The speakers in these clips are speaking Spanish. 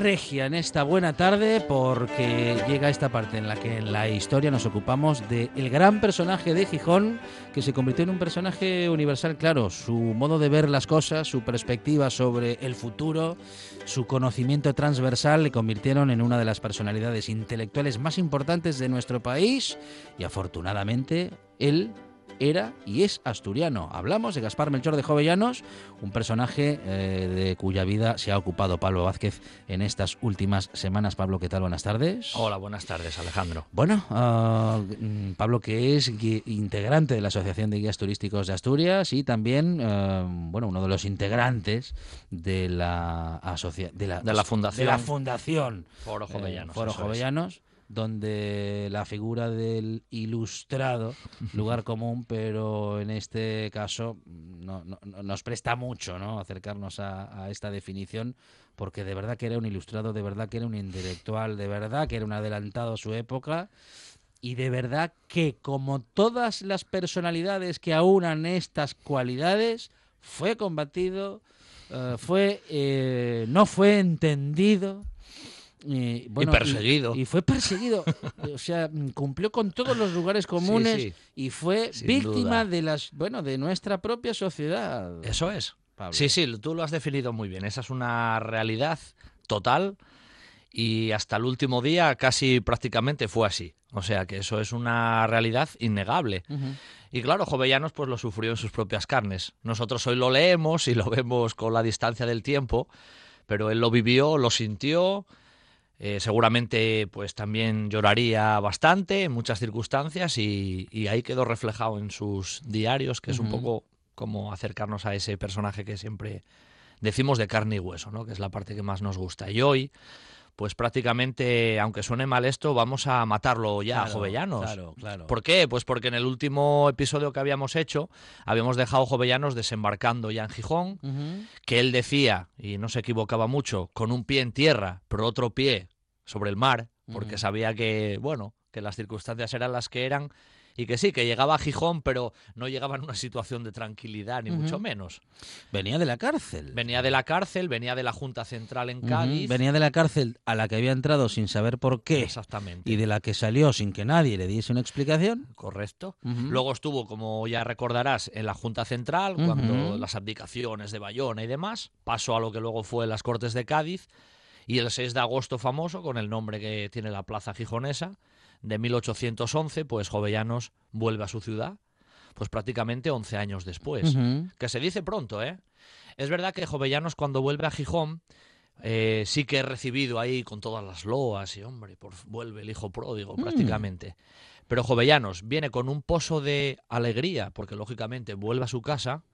Regia en esta buena tarde porque llega esta parte en la que en la historia nos ocupamos del el gran personaje de Gijón que se convirtió en un personaje universal, claro, su modo de ver las cosas, su perspectiva sobre el futuro, su conocimiento transversal le convirtieron en una de las personalidades intelectuales más importantes de nuestro país y afortunadamente él era y es asturiano. Hablamos de Gaspar Melchor de Jovellanos, un personaje eh, de cuya vida se ha ocupado Pablo Vázquez en estas últimas semanas. Pablo, ¿qué tal? Buenas tardes. Hola, buenas tardes, Alejandro. Bueno, uh, Pablo, que es integrante de la Asociación de Guías Turísticos de Asturias y también, uh, bueno, uno de los integrantes de la, asocia de la, de la fundación, de la fundación Foro Jovellanos. Eh, Foro Jovellanos donde la figura del ilustrado, lugar común, pero en este caso no, no, nos presta mucho ¿no? acercarnos a, a, esta definición, porque de verdad que era un ilustrado, de verdad que era un intelectual, de verdad que era un adelantado a su época. Y de verdad que, como todas las personalidades que aunan estas cualidades, fue combatido, uh, fue, eh, no fue entendido, y, bueno, y, perseguido. Y, y fue perseguido. o sea, cumplió con todos los lugares comunes sí, sí. y fue Sin víctima duda. de las, bueno, de nuestra propia sociedad. Eso es. Pablo. Sí, sí, tú lo has definido muy bien. Esa es una realidad total y hasta el último día casi prácticamente fue así. O sea que eso es una realidad innegable. Uh -huh. Y claro, Jovellanos pues lo sufrió en sus propias carnes. Nosotros hoy lo leemos y lo vemos con la distancia del tiempo, pero él lo vivió, lo sintió, eh, seguramente pues también lloraría bastante en muchas circunstancias y, y, ahí quedó reflejado en sus diarios, que es uh -huh. un poco como acercarnos a ese personaje que siempre decimos de carne y hueso, ¿no? que es la parte que más nos gusta. Y hoy, pues prácticamente, aunque suene mal esto, vamos a matarlo ya claro, a Jovellanos. Claro, claro. ¿Por qué? Pues porque en el último episodio que habíamos hecho, habíamos dejado Jovellanos desembarcando ya en Gijón, uh -huh. que él decía, y no se equivocaba mucho, con un pie en tierra, pero otro pie sobre el mar, porque uh -huh. sabía que, bueno, que las circunstancias eran las que eran y que sí, que llegaba a Gijón, pero no llegaba en una situación de tranquilidad, ni uh -huh. mucho menos. Venía de la cárcel. Venía de la cárcel, venía de la Junta Central en Cádiz. Uh -huh. Venía de la cárcel a la que había entrado sin saber por qué. Exactamente. Y de la que salió sin que nadie le diese una explicación. Correcto. Uh -huh. Luego estuvo, como ya recordarás, en la Junta Central, cuando las abdicaciones de Bayona y demás. Pasó a lo que luego fue las Cortes de Cádiz. Y el 6 de agosto famoso, con el nombre que tiene la plaza gijonesa, de 1811, pues Jovellanos vuelve a su ciudad, pues prácticamente 11 años después. Uh -huh. Que se dice pronto, ¿eh? Es verdad que Jovellanos cuando vuelve a Gijón eh, sí que es recibido ahí con todas las loas y, hombre, por, vuelve el hijo pródigo Mm. prácticamente. Pero Jovellanos viene con un pozo de alegría, porque lógicamente vuelve a su casa,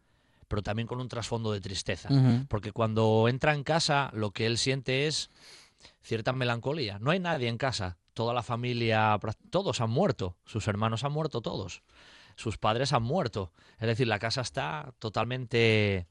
pero también con un trasfondo de tristeza. Uh -huh. Porque cuando entra en casa, lo que él siente es cierta melancolía. No hay nadie en casa, toda la familia, todos han muerto, sus hermanos han muerto todos, sus padres han muerto. Es decir, la casa está totalmente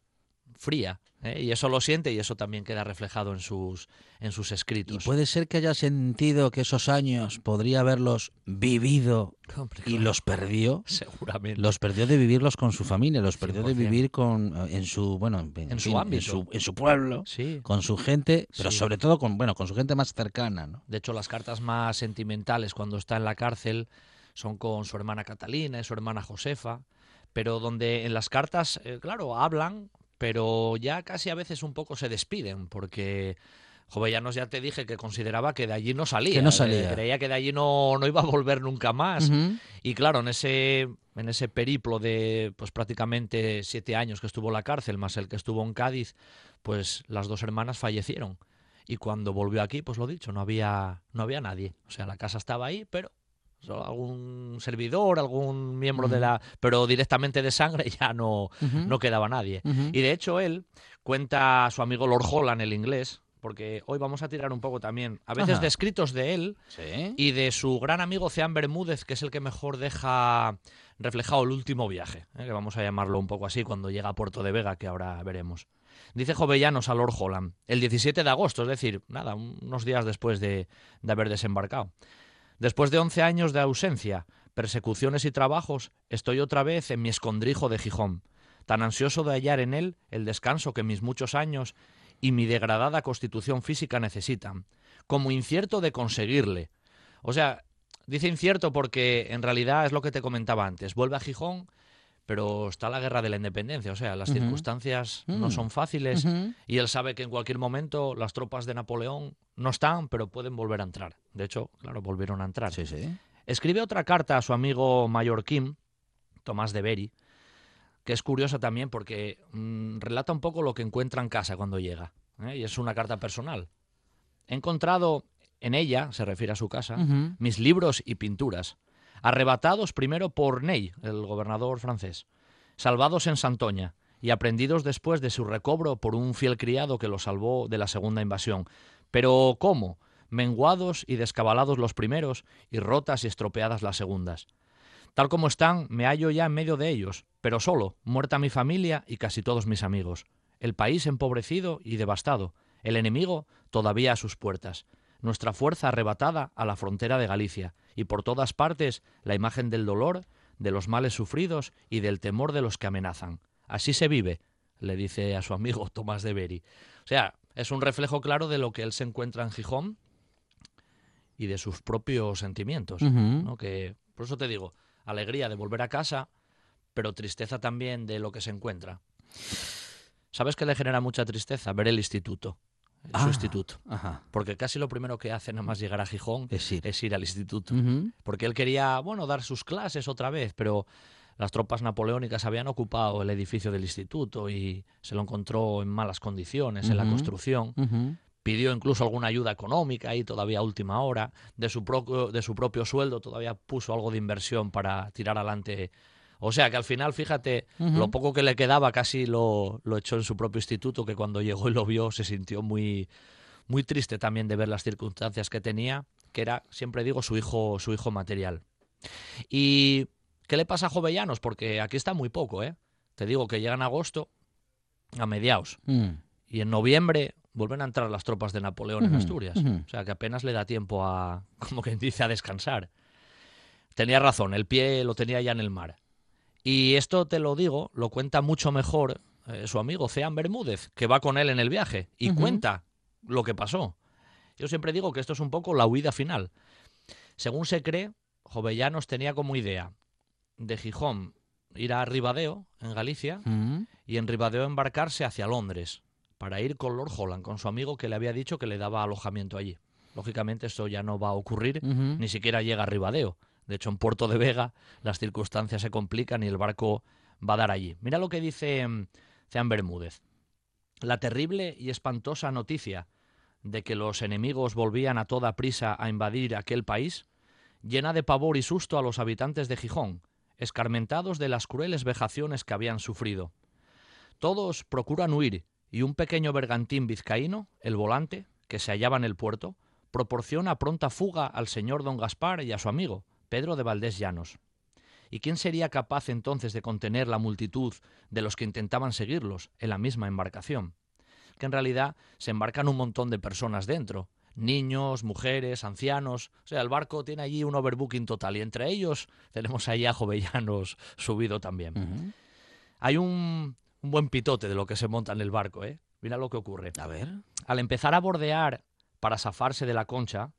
fría ¿eh? y eso lo siente y eso también queda reflejado en sus en sus escritos. Y puede ser que haya sentido que esos años podría haberlos vivido Hombre, y los perdió. Seguramente. Los perdió de vivirlos con su familia, los perdió 100%. de vivir con en su bueno en, en su ámbito, en su, en su pueblo, sí. con su gente, pero sí. sobre todo con bueno con su gente más cercana, ¿no? De hecho, las cartas más sentimentales cuando está en la cárcel son con su hermana Catalina y su hermana Josefa, pero donde en las cartas, eh, claro, hablan pero ya casi a veces un poco se despiden, porque Jovellanos ya te dije que consideraba que de allí no salía. Que no eh, salía. creía que de allí no, no iba a volver nunca más. Y claro, en ese, en ese periplo de pues prácticamente siete años que estuvo en la cárcel, más el que estuvo en Cádiz, pues las dos hermanas fallecieron. Y cuando volvió aquí, pues lo dicho, no había, no había nadie. O sea, la casa estaba ahí, pero algún servidor, algún miembro de la. Pero directamente de sangre ya no, no quedaba nadie. Y de hecho, él cuenta a su amigo Lord Holland, el inglés, porque hoy vamos a tirar un poco también, a veces Ajá. de escritos de él Sí. y de su gran amigo Ceán Bermúdez, que es el que mejor deja reflejado el último viaje, ¿eh? que vamos a llamarlo un poco así cuando llega a Puerto de Vega, que ahora veremos. Dice Jovellanos a Lord Holland, el 17 de agosto, es decir, nada, unos días después de, de haber desembarcado. Después de 11 años de ausencia, persecuciones y trabajos, estoy otra vez en mi escondrijo de Gijón, tan ansioso de hallar en él el descanso que mis muchos años y mi degradada constitución física necesitan, como incierto de conseguirle. O sea, dice incierto porque en realidad es lo que te comentaba antes, vuelve a Gijón, pero está la guerra de la independencia, o sea, las circunstancias no Mm. son fáciles y él sabe que en cualquier momento las tropas de Napoleón no están, pero pueden volver a entrar. De hecho, claro, volvieron a entrar. Sí, sí. Escribe otra carta a su amigo mallorquín, Tomás de Beri, que es curiosa también porque mm, relata un poco lo que encuentra en casa cuando llega. ¿eh? Y es una carta personal. He encontrado en ella, se refiere a su casa, mis libros y pinturas, arrebatados primero por Ney, el gobernador francés, salvados en Santoña y aprendidos después de su recobro por un fiel criado que los salvó de la segunda invasión. Pero ¿cómo? Menguados y descabalados los primeros y rotas y estropeadas las segundas. Tal como están, me hallo ya en medio de ellos, pero solo, muerta mi familia y casi todos mis amigos. El país empobrecido y devastado, el enemigo todavía a sus puertas, nuestra fuerza arrebatada a la frontera de Galicia, y por todas partes la imagen del dolor, de los males sufridos y del temor de los que amenazan. Así se vive, le dice a su amigo Tomás de Beri. O sea, es un reflejo claro de lo que él se encuentra en Gijón y de sus propios sentimientos. ¿no? Que, por eso te digo, alegría de volver a casa, pero tristeza también de lo que se encuentra. ¿Sabes que le genera mucha tristeza? Ver el instituto, Ah. su instituto. Ajá. Porque casi lo primero que hace nada más llegar a Gijón Es ir. es ir al instituto. Ujú. Porque él quería, bueno, dar sus clases otra vez, pero las tropas napoleónicas habían ocupado el edificio del instituto y se lo encontró en malas condiciones en la construcción. Ujú. Pidió incluso alguna ayuda económica ahí todavía a última hora. De su, propio, de su propio sueldo todavía puso algo de inversión para tirar adelante. O sea que al final, fíjate, lo poco que le quedaba casi lo, lo echó en su propio instituto, que cuando llegó y lo vio se sintió muy, muy triste también de ver las circunstancias que tenía, que era, siempre digo, su hijo, su hijo material. ¿Y qué le pasa a Jovellanos? Porque aquí está muy poco, ¿eh? Te digo que llega en agosto, a mediados, Mm. y en noviembre vuelven a entrar las tropas de Napoleón en Asturias. O sea que apenas le da tiempo a, como quien dice, a descansar. Tenía razón, el pie lo tenía ya en el mar. Y esto te lo digo, lo cuenta mucho mejor eh, su amigo Ceán Bermúdez, que va con él en el viaje y cuenta lo que pasó. Yo siempre digo que esto es un poco la huida final. Según se cree, Jovellanos tenía como idea de Gijón ir a Ribadeo, en Galicia, Mm. y en Ribadeo embarcarse hacia Londres para ir con Lord Holland, con su amigo que le había dicho que le daba alojamiento allí. Lógicamente esto ya no va a ocurrir, ni siquiera llega a Ribadeo. De hecho, en Puerto de Vega las circunstancias se complican y el barco va a dar allí. Mira lo que dice mm, Ceán Bermúdez. La terrible y espantosa noticia de que los enemigos volvían a toda prisa a invadir aquel país llena de pavor y susto a los habitantes de Gijón, escarmentados de las crueles vejaciones que habían sufrido. Todos procuran huir y un pequeño bergantín vizcaíno, el volante, que se hallaba en el puerto, proporciona pronta fuga al señor don Gaspar y a su amigo, Pedro de Valdés Llanos. ¿Y quién sería capaz entonces de contener la multitud de los que intentaban seguirlos en la misma embarcación? Que en realidad se embarcan un montón de personas dentro, niños, mujeres, ancianos. O sea, el barco tiene allí un overbooking total y entre ellos tenemos ahí a Jovellanos subido también. Hay un, un buen pitote de lo que se monta en el barco, ¿eh? Mira lo que ocurre. A ver. Al empezar a bordear para zafarse de la concha,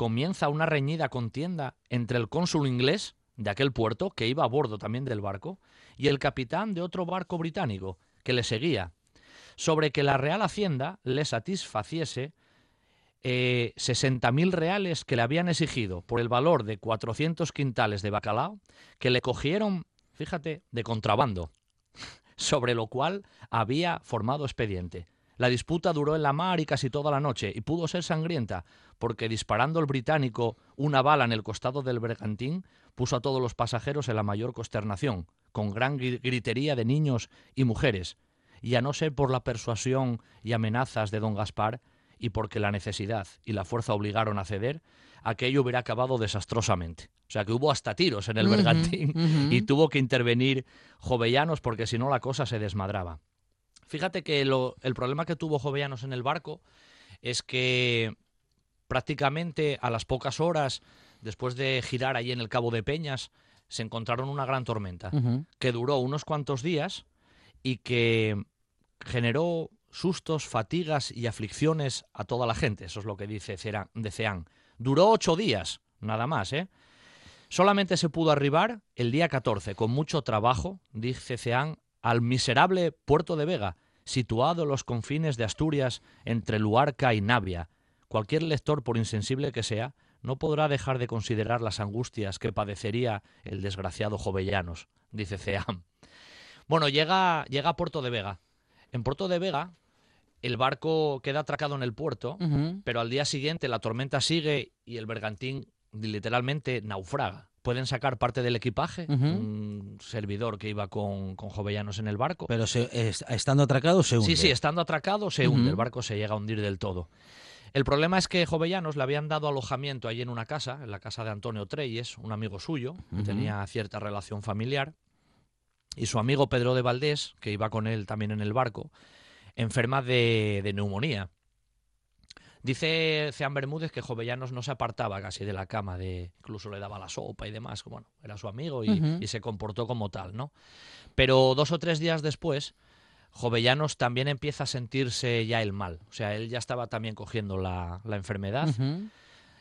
comienza una reñida contienda entre el cónsul inglés de aquel puerto, que iba a bordo también del barco, y el capitán de otro barco británico, que le seguía, sobre que la Real Hacienda le satisfaciese eh, 60.000 reales que le habían exigido por el valor de 400 quintales de bacalao, que le cogieron, fíjate, de contrabando, sobre lo cual había formado expediente. La disputa duró en la mar y casi toda la noche, y pudo ser sangrienta, porque disparando el británico una bala en el costado del bergantín, puso a todos los pasajeros en la mayor consternación, con gran gri- gritería de niños y mujeres, y a no ser por la persuasión y amenazas de don Gaspar, y porque la necesidad y la fuerza obligaron a ceder, aquello hubiera acabado desastrosamente. O sea que hubo hasta tiros en el bergantín y tuvo que intervenir Jovellanos porque si no la cosa se desmadraba. Fíjate que lo- el problema que tuvo Jovellanos en el barco es que prácticamente a las pocas horas, después de girar allí en el Cabo de Peñas, se encontraron una gran tormenta que duró unos cuantos días y que generó sustos, fatigas y aflicciones a toda la gente. Eso es lo que dice Cera- de Ceán. Duró ocho días, nada más, ¿eh? Solamente se pudo arribar el día 14, con mucho trabajo, dice Ceán, al miserable puerto de Vega, situado en los confines de Asturias entre Luarca y Navia. Cualquier lector, por insensible que sea, no podrá dejar de considerar las angustias que padecería el desgraciado Jovellanos, dice Ceán. Bueno, llega, llega a Puerto de Vega. En Puerto de Vega, el barco queda atracado en el puerto, pero al día siguiente la tormenta sigue y el bergantín literalmente naufraga. Pueden sacar parte del equipaje, un servidor que iba con, con jovellanos en el barco. Pero se- es- estando atracado se hunde. Sí, sí, estando atracado se hunde, el barco se llega a hundir del todo. El problema es que Jovellanos le habían dado alojamiento allí en una casa, en la casa de Antonio Treyes, un amigo suyo, tenía cierta relación familiar, y su amigo Pedro de Valdés, que iba con él también en el barco, enferma de, de neumonía. Dice Ceán Bermúdez que Jovellanos no se apartaba casi de la cama, de, incluso le daba la sopa y demás, bueno, era su amigo y, se comportó como tal, ¿no? Pero dos o tres días después, Jovellanos también empieza a sentirse ya el mal. O sea, él ya estaba también cogiendo la, la enfermedad.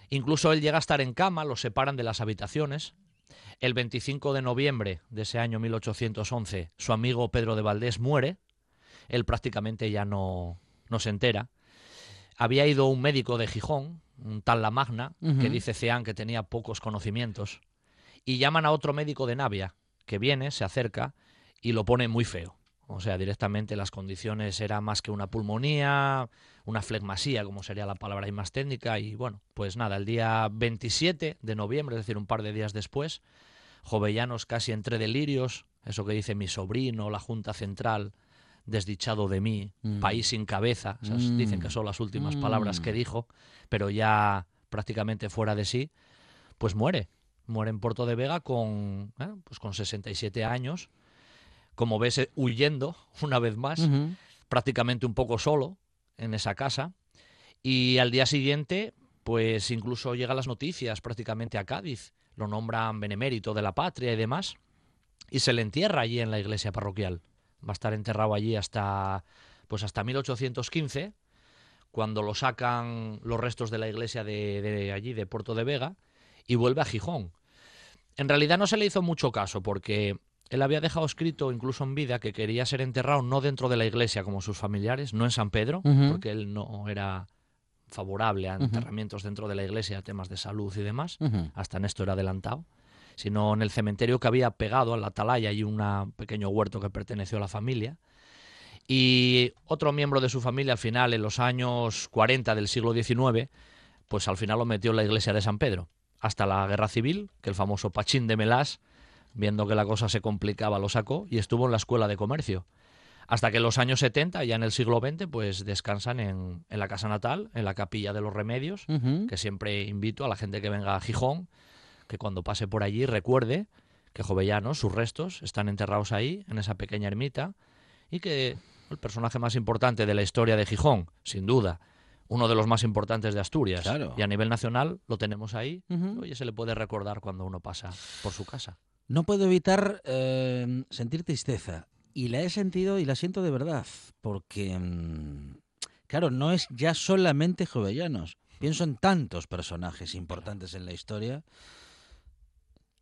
Incluso él llega a estar en cama, lo separan de las habitaciones. El 25 de noviembre de ese año 1811, su amigo Pedro de Valdés muere. Él prácticamente ya no, no se entera. Había ido un médico de Gijón, un tal La Magna, que dice Ceán que tenía pocos conocimientos. Y llaman a otro médico de Navia, que viene, se acerca y lo pone muy feo. O sea, directamente las condiciones eran más que una pulmonía, una flegmasía, como sería la palabra ahí más técnica. Y bueno, pues nada, el día 27 de noviembre, es decir, un par de días después, Jovellanos casi entre delirios, eso que dice mi sobrino, la Junta Central, desdichado de mí, Mm. país sin cabeza, esas Mm. dicen que son las últimas Mm. palabras que dijo, pero ya prácticamente fuera de sí, pues muere. Muere en Puerto de Vega con, eh, pues con 67 años, como ves, eh, huyendo una vez más, prácticamente un poco solo en esa casa. Y al día siguiente, pues incluso llegan las noticias prácticamente a Cádiz. Lo nombran benemérito de la patria y demás. Y se le entierra allí en la iglesia parroquial. Va a estar enterrado allí hasta, pues hasta 1815, cuando lo sacan los restos de la iglesia de, de allí, de Puerto de Vega, y vuelve a Gijón. En realidad no se le hizo mucho caso porque él había dejado escrito, incluso en vida, que quería ser enterrado no dentro de la iglesia como sus familiares, no en San Pedro, porque él no era favorable a enterramientos dentro de la iglesia, temas de salud y demás, hasta en esto era adelantado, sino en el cementerio que había pegado a la atalaya y un pequeño huerto que perteneció a la familia. Y otro miembro de su familia, al final, en los años 40 del siglo XIX, pues al final lo metió en la iglesia de San Pedro. Hasta la guerra civil, que el famoso Pachín de Melás, viendo que la cosa se complicaba, lo sacó y estuvo en la escuela de comercio. Hasta que en los años 70, ya en el siglo XX, pues descansan en, en la casa natal, en la capilla de los remedios, que siempre invito a la gente que venga a Gijón, que cuando pase por allí recuerde que Jovellanos, sus restos, están enterrados ahí, en esa pequeña ermita, y que el personaje más importante de la historia de Gijón, sin duda, uno de los más importantes de Asturias, Claro. y a nivel nacional lo tenemos ahí, Ujú. oye, se le puede recordar cuando uno pasa por su casa. No puedo evitar eh, sentir tristeza. Y la he sentido y la siento de verdad. Porque, mm, claro, no es ya solamente Jovellanos. Pienso en tantos personajes importantes en la historia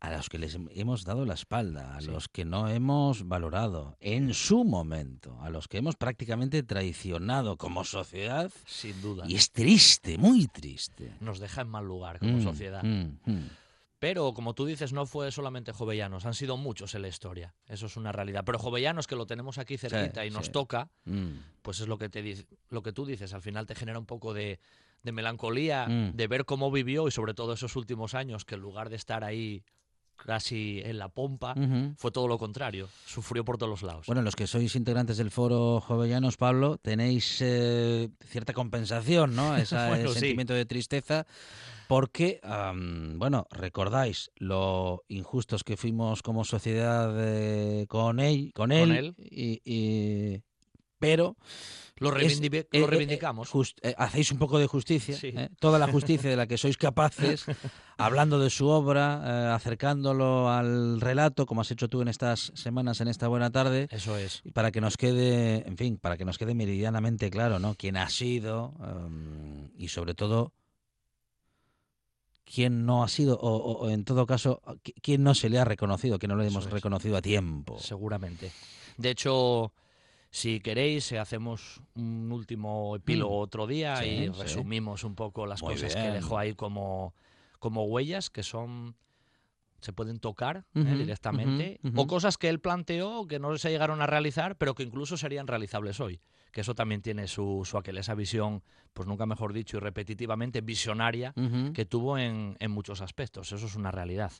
a los que les hemos dado la espalda, a los que no hemos valorado en su momento, a los que hemos prácticamente traicionado como sociedad. Sin duda. Y es triste, muy triste. Nos deja en mal lugar como Mm, sociedad. mm, mm. Pero, como tú dices, no fue solamente Jovellanos, han sido muchos en la historia. Eso es una realidad. Pero Jovellanos, que lo tenemos aquí cerquita y nos sí. toca, pues es lo que, te, lo que tú dices. Al final te genera un poco de, de melancolía, de ver cómo vivió y sobre todo esos últimos años, que en lugar de estar ahí casi en la pompa, fue todo lo contrario. Sufrió por todos los lados. Bueno, los que sois integrantes del foro Jovellanos, Pablo, tenéis eh, cierta compensación, ¿no? Ese Bueno, sí. sentimiento de tristeza, porque, bueno, recordáis lo injustos que fuimos como sociedad eh, con él, con él, Con él. y- y- pero lo, es- eh, lo eh, reivindicamos. eh, hacéis un poco de justicia, Sí. ¿eh? toda la justicia de la que sois capaces, hablando de su obra, acercándolo al relato, como has hecho tú en estas semanas, en esta buena tarde, Eso es. para que nos quede, en fin, para que nos quede meridianamente claro, ¿no? Quién ha sido em, y sobre todo quién no ha sido o, o- o en todo caso qui- quién no se le ha reconocido, que no lo hemos es. reconocido a tiempo. Seguramente. De hecho, si queréis, eh, hacemos un último epílogo Mm. otro día Sí, y sí. resumimos un poco las Muy cosas que dejó ahí como, como huellas, que son se pueden tocar eh, directamente, o cosas que él planteó que no se llegaron a realizar, pero que incluso serían realizables hoy. Que eso también tiene su, su aquel, esa visión, pues nunca mejor dicho, y repetitivamente visionaria que tuvo en, en muchos aspectos. Eso es una realidad.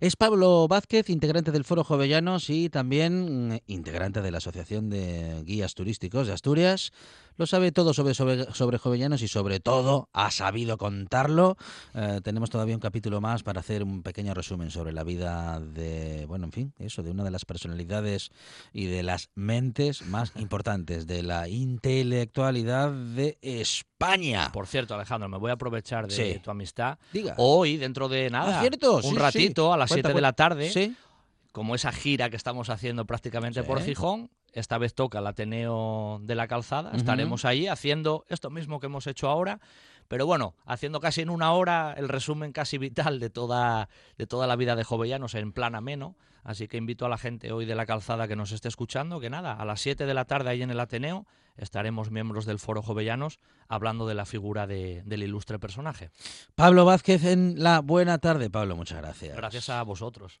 Es Pablo Vázquez, integrante del Foro Jovellanos y también mm, integrante de la Asociación de Guías Turísticos de Asturias. Lo sabe todo sobre, sobre, sobre Jovellanos y sobre todo ha sabido contarlo. Eh, tenemos todavía un capítulo más para hacer un pequeño resumen sobre la vida de, bueno, en fin, eso, de una de las personalidades y de las mentes más importantes de la intelectualidad de España. Por cierto, Alejandro, me voy a aprovechar de Sí. tu amistad. Diga. Hoy, dentro de nada, Ah, cierto, un sí, sí. ratito a las Cuenta, 7 de la tarde, Sí. como esa gira que estamos haciendo prácticamente por Sí. Gijón, esta vez toca el Ateneo de la Calzada, Ujú. estaremos ahí haciendo esto mismo que hemos hecho ahora, pero bueno, haciendo casi en una hora el resumen casi vital de toda, de toda la vida de Jovellanos en plan ameno, así que invito a la gente hoy de la Calzada que nos esté escuchando, que nada, a las 7 de la tarde ahí en el Ateneo estaremos miembros del Foro Jovellanos hablando de la figura de- del ilustre personaje. Pablo Vázquez en la buena tarde. Pablo, muchas gracias. Gracias a vosotros.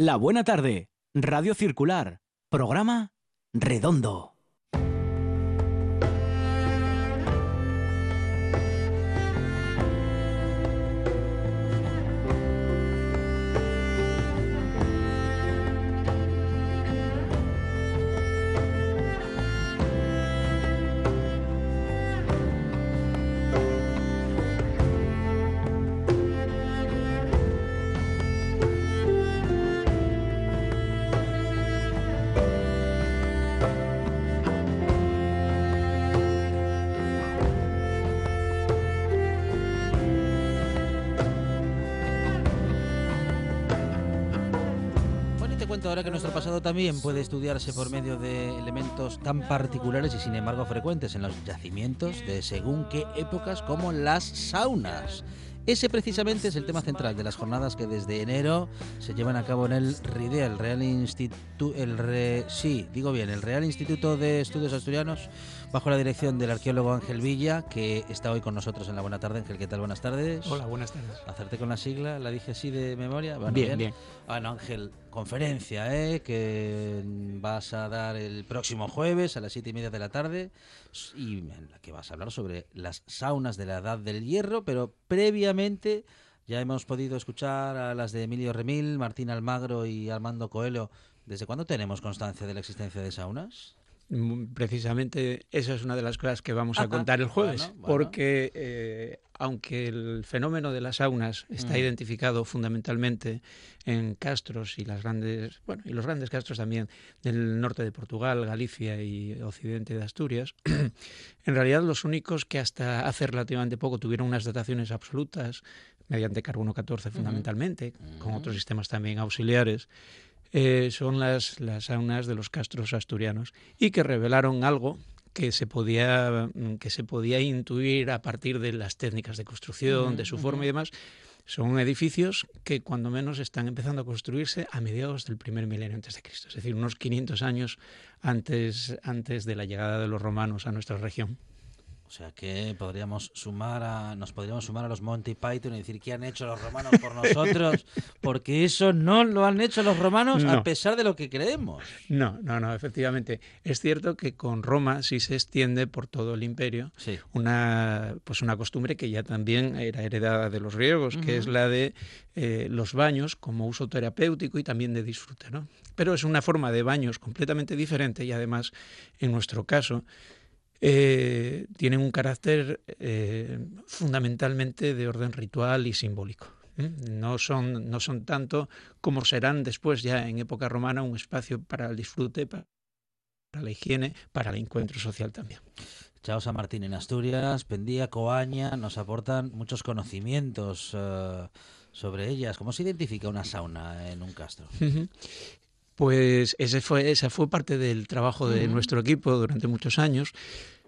La buena tarde, Radio Circular, programa redondo. Ahora que nuestro pasado también puede estudiarse por medio de elementos tan particulares y sin embargo frecuentes en los yacimientos de según qué épocas como las saunas. Ese precisamente es el tema central de las jornadas que desde enero se llevan a cabo en el RIDE, el Real Instituto, el Re- sí, digo bien, el Real Instituto de Estudios Asturianos, bajo la dirección del arqueólogo Ángel Villa, que está hoy con nosotros en la buena tarde. Ángel, ¿qué tal? Buenas tardes. Hola, buenas tardes. Hacerte con la sigla, la dije así de memoria. Bueno, bien, bien. Bueno, Ángel, conferencia, ¿eh? Que vas a dar el próximo jueves a las siete y media de la tarde y en la que vas a hablar sobre las saunas de la Edad del Hierro, pero previamente ya hemos podido escuchar a las de Emilio Remil, Martín Almagro y Armando Coelho. ¿Desde cuándo tenemos constancia de la existencia de saunas? Precisamente esa es una de las cosas que vamos a contar el jueves, porque eh, aunque el fenómeno de las saunas está mm. identificado fundamentalmente en castros y las grandes, bueno, y los grandes castros también del norte de Portugal, Galicia y occidente de Asturias, en realidad los únicos que hasta hace relativamente poco tuvieron unas dataciones absolutas mediante carbono 14 fundamentalmente, con otros sistemas también auxiliares, eh, son las, las saunas de los castros asturianos y que revelaron algo que se podía mm, que se podía intuir a partir de las técnicas de construcción, de su forma y demás. Son edificios que cuando menos están empezando a construirse a mediados del primer milenio antes de Cristo, es decir, unos 500 años antes antes de la llegada de los romanos a nuestra región. O sea que podríamos sumar a, nos podríamos sumar a los Monty Python y decir qué han hecho los romanos por nosotros, porque eso no lo han hecho los romanos a pesar de lo que creemos. No, no, no, efectivamente. Es cierto que con Roma sí se extiende por todo el imperio una, pues una costumbre que ya también era heredada de los griegos, que es la de eh, los baños como uso terapéutico y también de disfrute. ¿no? Pero es una forma de baños completamente diferente y además, en nuestro caso, eh, tienen un carácter eh, fundamentalmente de orden ritual y simbólico. No, son, no son tanto como serán después ya en época romana un espacio para el disfrute, para la higiene, para el encuentro social también. Chao San Martín en Asturias, Pendía, Coaña, nos aportan muchos conocimientos eh, sobre ellas. ¿Cómo se identifica una sauna en un castro? Pues ese fue, esa fue parte del trabajo de nuestro equipo durante muchos años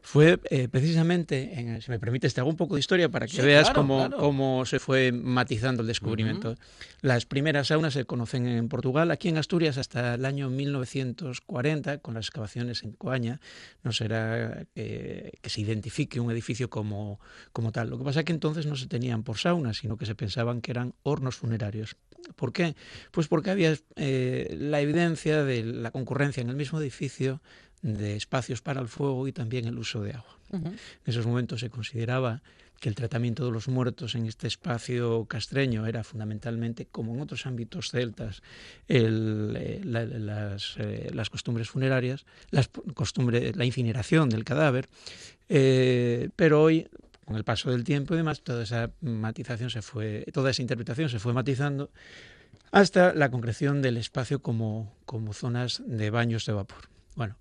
fue eh, precisamente, en, si me permites, te hago un poco de historia para que veas cómo, cómo, se fue matizando el descubrimiento. Las primeras saunas se conocen en Portugal, aquí en Asturias hasta el año 1940, con las excavaciones en Coaña, no será eh, que se identifique un edificio como, como tal. Lo que pasa es que entonces no se tenían por saunas, sino que se pensaban que eran hornos funerarios. ¿Por qué? Pues porque había eh, la evidencia de la concurrencia en el mismo edificio de espacios para el fuego y también el uso de agua. En esos momentos se consideraba que el tratamiento de los muertos en este espacio castreño era fundamentalmente, como en otros ámbitos celtas, eh, eh, las, costumbres funerarias, las la incineración del cadáver, eh, pero hoy con el paso del tiempo y demás, toda esa matización se fue, toda esa interpretación se fue matizando hasta la concreción del espacio como, como zonas de baños de vapor. Bueno,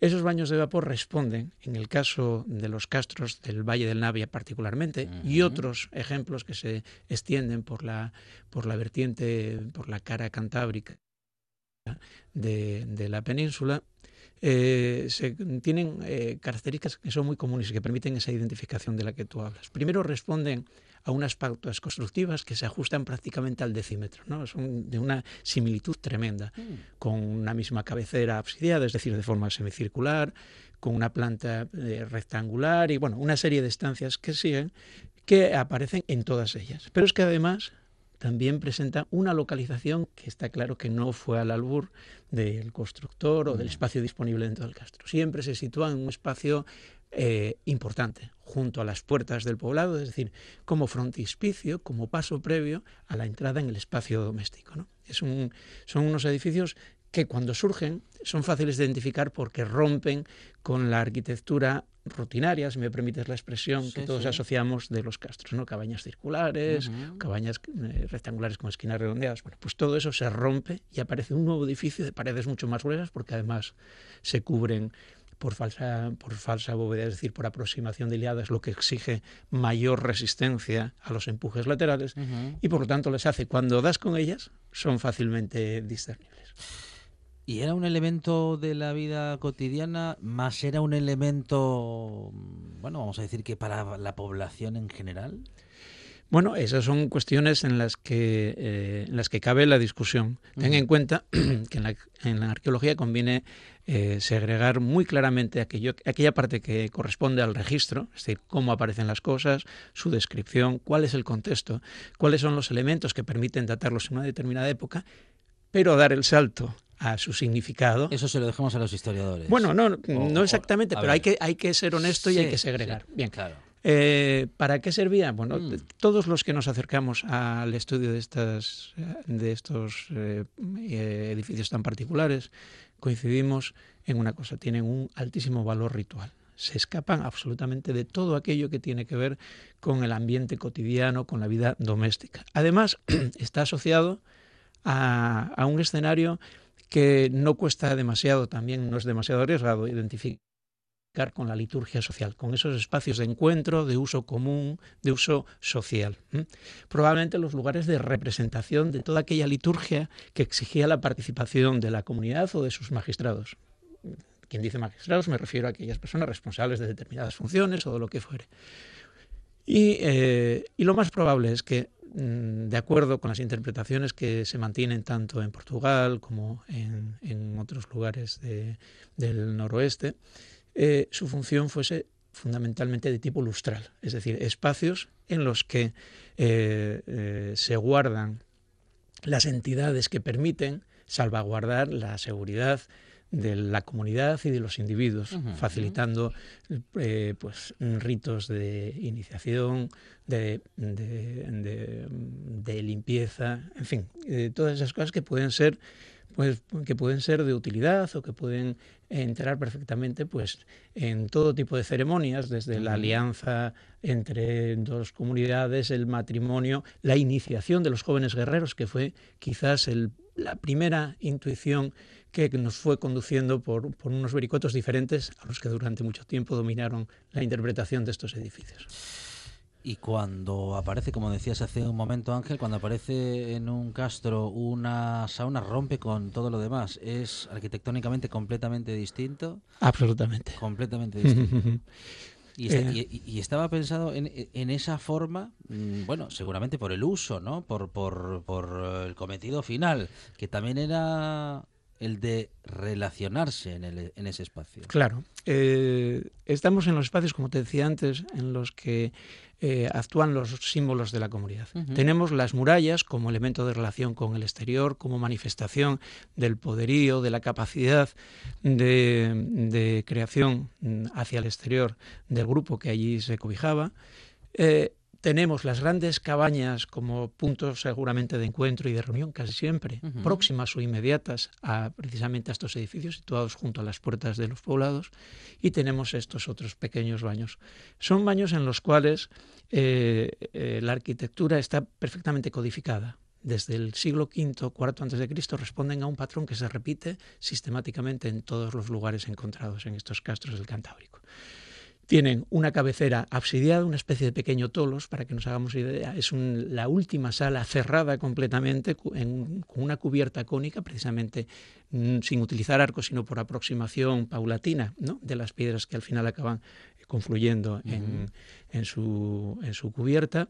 esos baños de vapor responden, en el caso de los castros del Valle del Navia particularmente, y otros ejemplos que se extienden por la, por la vertiente, por la cara cantábrica de, la península, eh, se, tienen eh, características que son muy comunes y que permiten esa identificación de la que tú hablas. Primero responden a unas pautas constructivas que se ajustan prácticamente al decímetro, ¿no? son de una similitud tremenda, mm. con una misma cabecera absidiada, es decir, de forma semicircular, con una planta eh, rectangular y bueno, una serie de estancias que siguen que aparecen en todas ellas. Pero es que además también presenta una localización que está claro que no fue al albur del constructor o del mm. espacio disponible dentro del castro. Siempre se sitúa en un espacio eh, importante junto a las puertas del poblado, es decir, como frontispicio, como paso previo a la entrada en el espacio doméstico. ¿no? Es un, son unos edificios que cuando surgen son fáciles de identificar porque rompen con la arquitectura rutinaria, si me permites la expresión, que todos asociamos de los castros, ¿no? Cabañas circulares, cabañas eh, rectangulares con esquinas redondeadas. Bueno, pues todo eso se rompe y aparece un nuevo edificio de paredes mucho más gruesas porque además se cubren por falsa, por falsa bóveda, es decir, por aproximación de liadas, lo que exige mayor resistencia a los empujes laterales y por lo tanto les hace, cuando das con ellas, son fácilmente discernibles. ¿Y era un elemento de la vida cotidiana, más era un elemento, bueno, vamos a decir que para la población en general? Bueno, esas son cuestiones en las que, eh, en las que cabe la discusión. Ten en cuenta que en la, arqueología conviene eh, segregar muy claramente aquello, aquella parte que corresponde al registro, es decir, cómo aparecen las cosas, su descripción, cuál es el contexto, cuáles son los elementos que permiten datarlos en una determinada época, pero dar el salto a su significado. Eso se lo dejamos a los historiadores. Bueno, no, no exactamente, pero hay que, hay que ser honesto y hay que segregar. Bien, claro. Eh, ¿Para qué servía? Bueno, mm. todos los que nos acercamos al estudio de, estas, de estos eh, edificios tan particulares coincidimos en una cosa, tienen un altísimo valor ritual se escapan absolutamente de todo aquello que tiene que ver con el ambiente cotidiano, con la vida doméstica. Además, está asociado a, un escenario que no cuesta demasiado, también no es demasiado arriesgado identificar con la liturgia social, con esos espacios de encuentro, de uso común, de uso social. Probablemente los lugares de representación de toda aquella liturgia que exigía la participación de la comunidad o de sus magistrados. Quien dice magistrados me refiero a aquellas personas responsables de determinadas funciones o de lo que fuere. Y, eh, y lo más probable es que Mm, de acuerdo con las interpretaciones que se mantienen tanto en Portugal como en, otros lugares del noroeste, eh, su función fuese fundamentalmente de tipo lustral, es decir, espacios en los que eh, eh, se guardan las entidades que permiten salvaguardar la seguridad de la comunidad y de los individuos, facilitando eh, pues, ritos de iniciación, de, de, limpieza, en fin, todas esas cosas que pueden ser pues que pueden ser de utilidad o que pueden entrar perfectamente pues en todo tipo de ceremonias desde la alianza entre dos comunidades el matrimonio la iniciación de los jóvenes guerreros que fue quizás el, la primera intuición que nos fue conduciendo por, unos vericotos diferentes a los que durante mucho tiempo dominaron la interpretación de estos edificios. Y cuando aparece, como decías hace un momento Ángel, cuando aparece en un castro una sauna rompe con todo lo demás. ¿Es arquitectónicamente completamente distinto? Absolutamente. Completamente distinto. Eh. Y, estaba pensado en, en, esa forma, mm, bueno, seguramente por el uso, ¿no? Por, por, por el cometido final, que también era el de relacionarse en, el, en ese espacio. Claro. Eh, estamos en los espacios, como te decía antes, en los que eh, actúan los símbolos de la comunidad. Tenemos las murallas como elemento de relación con el exterior, como manifestación del poderío, de la capacidad de, creación mm, hacia el exterior del grupo que allí se cobijaba. Eh, tenemos las grandes cabañas como puntos seguramente de encuentro y de reunión casi siempre, próximas o inmediatas a precisamente a estos edificios situados junto a las puertas de los poblados y tenemos estos otros pequeños baños. Son baños en los cuales eh, eh, la arquitectura está perfectamente codificada. Desde el siglo V, IV antes de Cristo responden a un patrón que se repite sistemáticamente en todos los lugares encontrados en estos castros del Cantábrico. Tienen una cabecera absidiada, una especie de pequeño tolos, para que nos hagamos idea. Es la última sala cerrada completamente, con una cubierta cónica, precisamente mm, sin utilizar arcos, sino por aproximación paulatina ¿no? de las piedras que al final acaban confluyendo en, su, en su cubierta,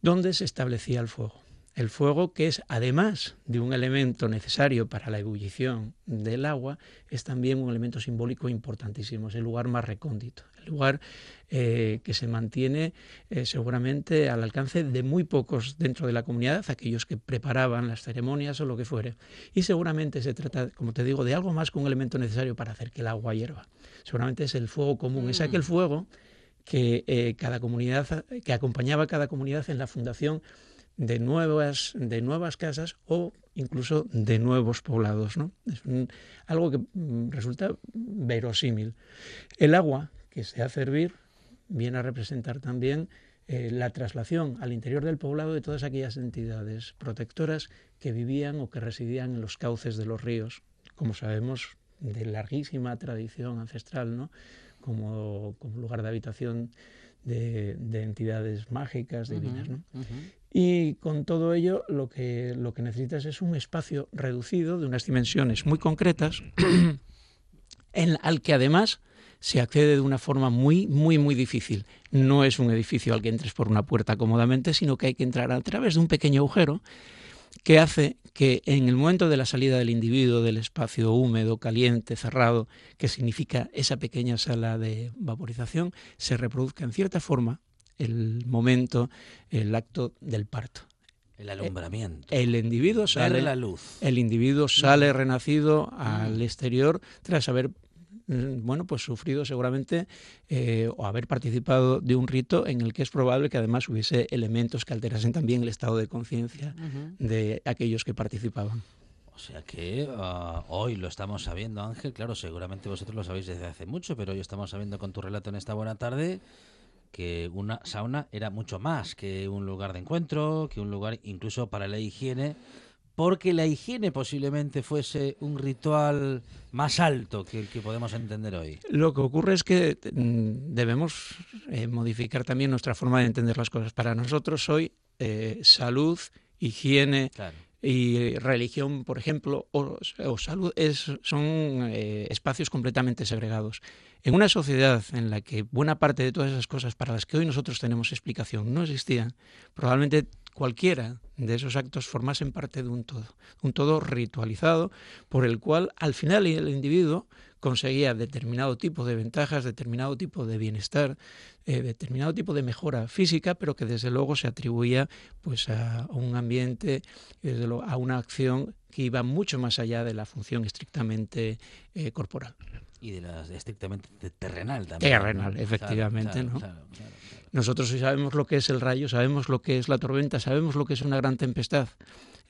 donde se establecía el fuego. El fuego, que es además de un elemento necesario para la ebullición del agua, es también un elemento simbólico importantísimo, es el lugar más recóndito, lugar eh, que se mantiene eh, seguramente al alcance de muy pocos dentro de la comunidad, aquellos que preparaban las ceremonias o lo que fuere. Y seguramente se trata, como te digo, de algo más que un elemento necesario para hacer que el agua hierva. Seguramente es el fuego común, es aquel mm. fuego que eh, cada comunidad, que acompañaba a cada comunidad en la fundación de nuevas, de nuevas casas o incluso de nuevos poblados. ¿no? Es algo que mm, resulta verosímil. El agua que se hace hervir viene a representar también eh, la traslación al interior del poblado de todas aquellas entidades protectoras que vivían o que residían en los cauces de los ríos, como sabemos, de larguísima tradición ancestral, ¿no? como, como lugar de habitación de, entidades mágicas, divinas. ¿no? Y con todo ello lo que, lo que necesitas es un espacio reducido de unas dimensiones muy concretas, en, al que además se accede de una forma muy, muy, muy difícil. No es un edificio al que entres por una puerta cómodamente, sino que hay que entrar a través de un pequeño agujero que hace que en el momento de la salida del individuo del espacio húmedo, caliente, cerrado, que significa esa pequeña sala de vaporización, se reproduzca en cierta forma el momento, el acto del parto. El alumbramiento. El individuo sale, la luz. El individuo sale renacido al exterior tras haber bueno, pues sufrido seguramente eh, o haber participado de un rito en el que es probable que además hubiese elementos que alterasen también el estado de conciencia de aquellos que participaban. O sea que ah, hoy lo estamos sabiendo, Ángel. Claro, seguramente vosotros lo sabéis desde hace mucho, pero hoy estamos sabiendo con tu relato en esta buena tarde que una sauna era mucho más que un lugar de encuentro, que un lugar incluso para la higiene, porque la higiene posiblemente fuese un ritual más alto que el que podemos entender hoy. Lo que ocurre es que mm, debemos eh, modificar también nuestra forma de entender las cosas. Para nosotros hoy eh, salud, higiene, y religión, por ejemplo, o, salud, es, son eh, espacios completamente segregados. En una sociedad en la que buena parte de todas esas cosas para las que hoy nosotros tenemos explicación no existían, probablemente cualquiera de esos actos formasen parte de un todo, un todo ritualizado por el cual al final el individuo conseguía determinado tipo de ventajas, determinado tipo de bienestar, eh, determinado tipo de mejora física, pero que desde luego se atribuía pues a, un ambiente, desde a una acción que iba mucho más allá de la función estrictamente eh, corporal. Y de la estrictamente terrenal también. Terrenal, efectivamente, ¿no? Nosotros sabemos lo que es el rayo, sabemos lo que es la tormenta, sabemos lo que es una gran tempestad.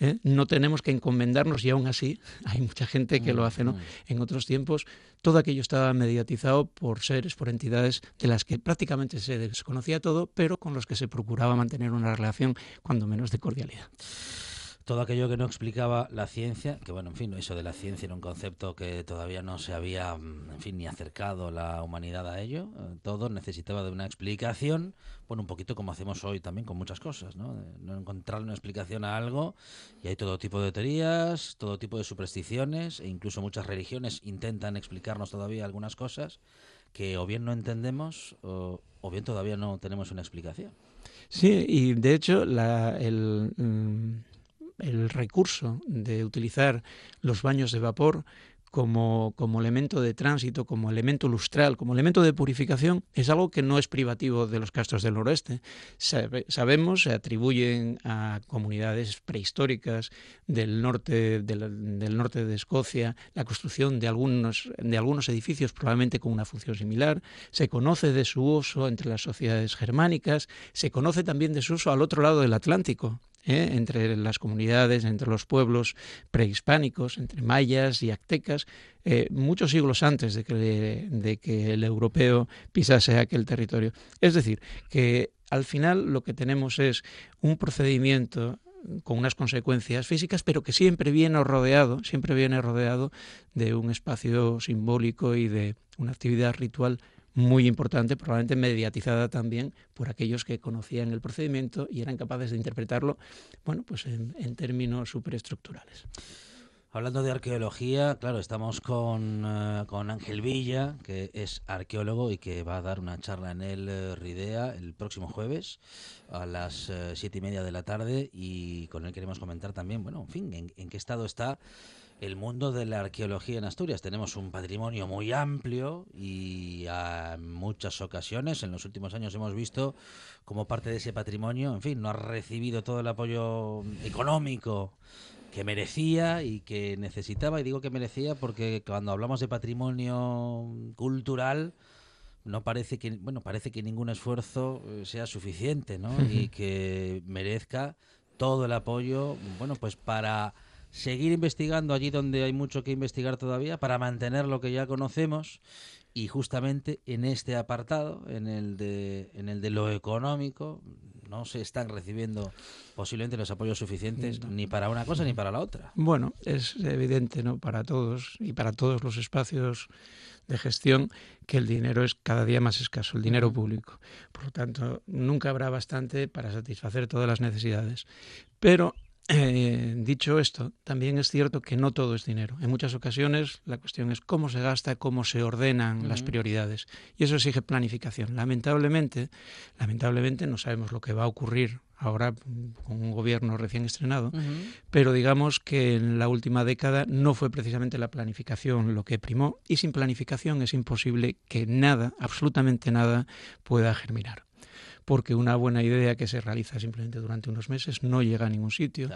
¿Eh? No tenemos que encomendarnos y aún así hay mucha gente que lo hace. ¿no? En otros tiempos todo aquello estaba mediatizado por seres, por entidades de las que prácticamente se desconocía todo, pero con los que se procuraba mantener una relación cuando menos de cordialidad todo aquello que no explicaba la ciencia, que bueno, en fin, eso de la ciencia era un concepto que todavía no se había, mm, en fin, ni acercado la humanidad a ello, eh, todo necesitaba de una explicación, bueno, un poquito como hacemos hoy también con muchas cosas, ¿no? no encontrar una explicación a algo y hay todo tipo de teorías, todo tipo de supersticiones e incluso muchas religiones intentan explicarnos todavía algunas cosas que o bien no entendemos o, bien todavía no tenemos una explicación. Sí, y de hecho el... Mm, el recurso de utilizar los baños de vapor como, como, elemento de tránsito, como elemento lustral, como elemento de purificación, es algo que no es privativo de los castros del noroeste. sabemos, se atribuyen a comunidades prehistóricas del norte, del, norte de Escocia la construcción de algunos, de algunos edificios probablemente con una función similar. Se conoce de su uso entre las sociedades germánicas, se conoce también de su uso al otro lado del Atlántico, ¿eh? entre las comunidades, entre los pueblos prehispánicos, entre mayas y aztecas, eh, muchos siglos antes de que, de que el europeo pisase aquel territorio. Es decir, que al final lo que tenemos es un procedimiento con unas consecuencias físicas, pero que siempre viene rodeado, siempre viene rodeado de un espacio simbólico y de una actividad ritual muy importante, probablemente mediatizada también por aquellos que conocían el procedimiento y eran capaces de interpretarlo, bueno, pues en, términos superestructurales. Hablando de arqueología, claro, estamos con, eh, con, Ángel Villa, que es arqueólogo y que va a dar una charla en el eh, RIDEA el próximo jueves a las eh, siete y media de la tarde y con él queremos comentar también, bueno, en fin, en qué estado está el mundo de la arqueología en Asturias. Tenemos un patrimonio muy amplio y a muchas ocasiones en los últimos años hemos visto como parte de ese patrimonio, en fin, no ha recibido todo el apoyo económico que merecía y que necesitaba. Y digo que merecía porque cuando hablamos de patrimonio cultural, no parece que bueno parece que ningún esfuerzo eh, sea suficiente ¿no? y que merezca todo el apoyo bueno pues para seguir investigando allí donde hay mucho que investigar todavía para mantener lo que ya conocemos y justamente en este apartado, en el de, en el de lo económico, no se están recibiendo posiblemente los apoyos suficientes ni para una cosa ni para la otra. Bueno, es evidente, ¿no? Para todos y para todos los espacios de gestión que el dinero es cada día más escaso, el dinero público. Por lo tanto, nunca habrá bastante para satisfacer todas las necesidades. Pero eh, dicho esto, también es cierto que no todo es dinero. En muchas ocasiones la cuestión es cómo se gasta, cómo se ordenan las prioridades. Y eso exige planificación. Lamentablemente, lamentablemente no sabemos lo que va a ocurrir ahora con un gobierno recién estrenado, pero digamos que en la última década no fue precisamente la planificación lo que primó y sin planificación es imposible que nada, absolutamente nada, pueda germinar. Porque una buena idea que se realiza simplemente durante unos meses no llega a ningún sitio.